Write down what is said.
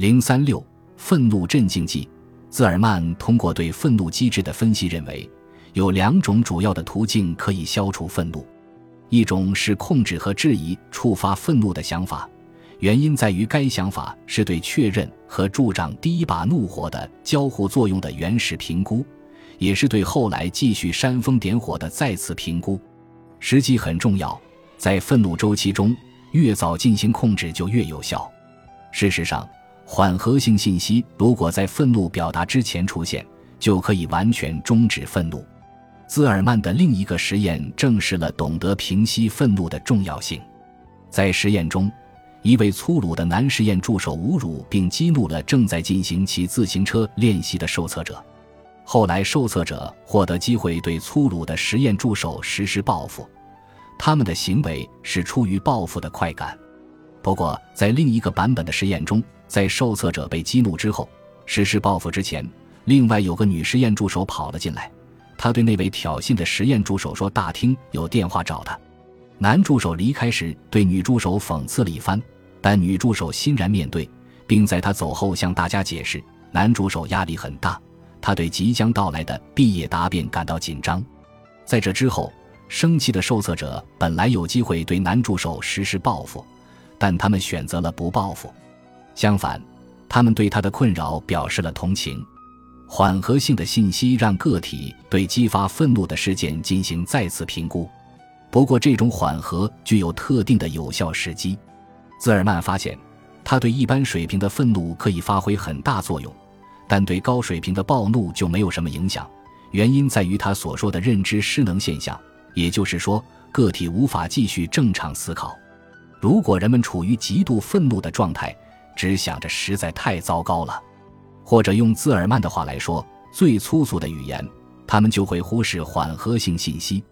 零三六愤怒镇静剂。兹尔曼通过对愤怒机制的分析，认为有两种主要的途径可以消除愤怒：一种是控制和质疑触发愤怒的想法，原因在于该想法是对确认和助长第一把怒火的交互作用的原始评估，也是对后来继续煽风点火的再次评估。时机很重要，在愤怒周期中，越早进行控制就越有效。事实上。缓和性信息如果在愤怒表达之前出现，就可以完全终止愤怒。兹尔曼的另一个实验证实了懂得平息愤怒的重要性。在实验中，一位粗鲁的男实验助手侮辱并激怒了正在进行骑自行车练习的受测者。后来，受测者获得机会对粗鲁的实验助手实施报复，他们的行为是出于报复的快感。不过，在另一个版本的实验中，在受测者被激怒之后，实施报复之前，另外有个女实验助手跑了进来。她对那位挑衅的实验助手说：“大厅有电话找他。”男助手离开时，对女助手讽刺了一番，但女助手欣然面对，并在他走后向大家解释：男助手压力很大，他对即将到来的毕业答辩感到紧张。在这之后，生气的受测者本来有机会对男助手实施报复，但他们选择了不报复。相反，他们对他的困扰表示了同情。缓和性的信息让个体对激发愤怒的事件进行再次评估。不过，这种缓和具有特定的有效时机。兹尔曼发现，他对一般水平的愤怒可以发挥很大作用，但对高水平的暴怒就没有什么影响。原因在于他所说的认知失能现象，也就是说，个体无法继续正常思考。如果人们处于极度愤怒的状态，只想着实在太糟糕了，或者用兹尔曼的话来说，最粗俗的语言，他们就会忽视缓和性信息。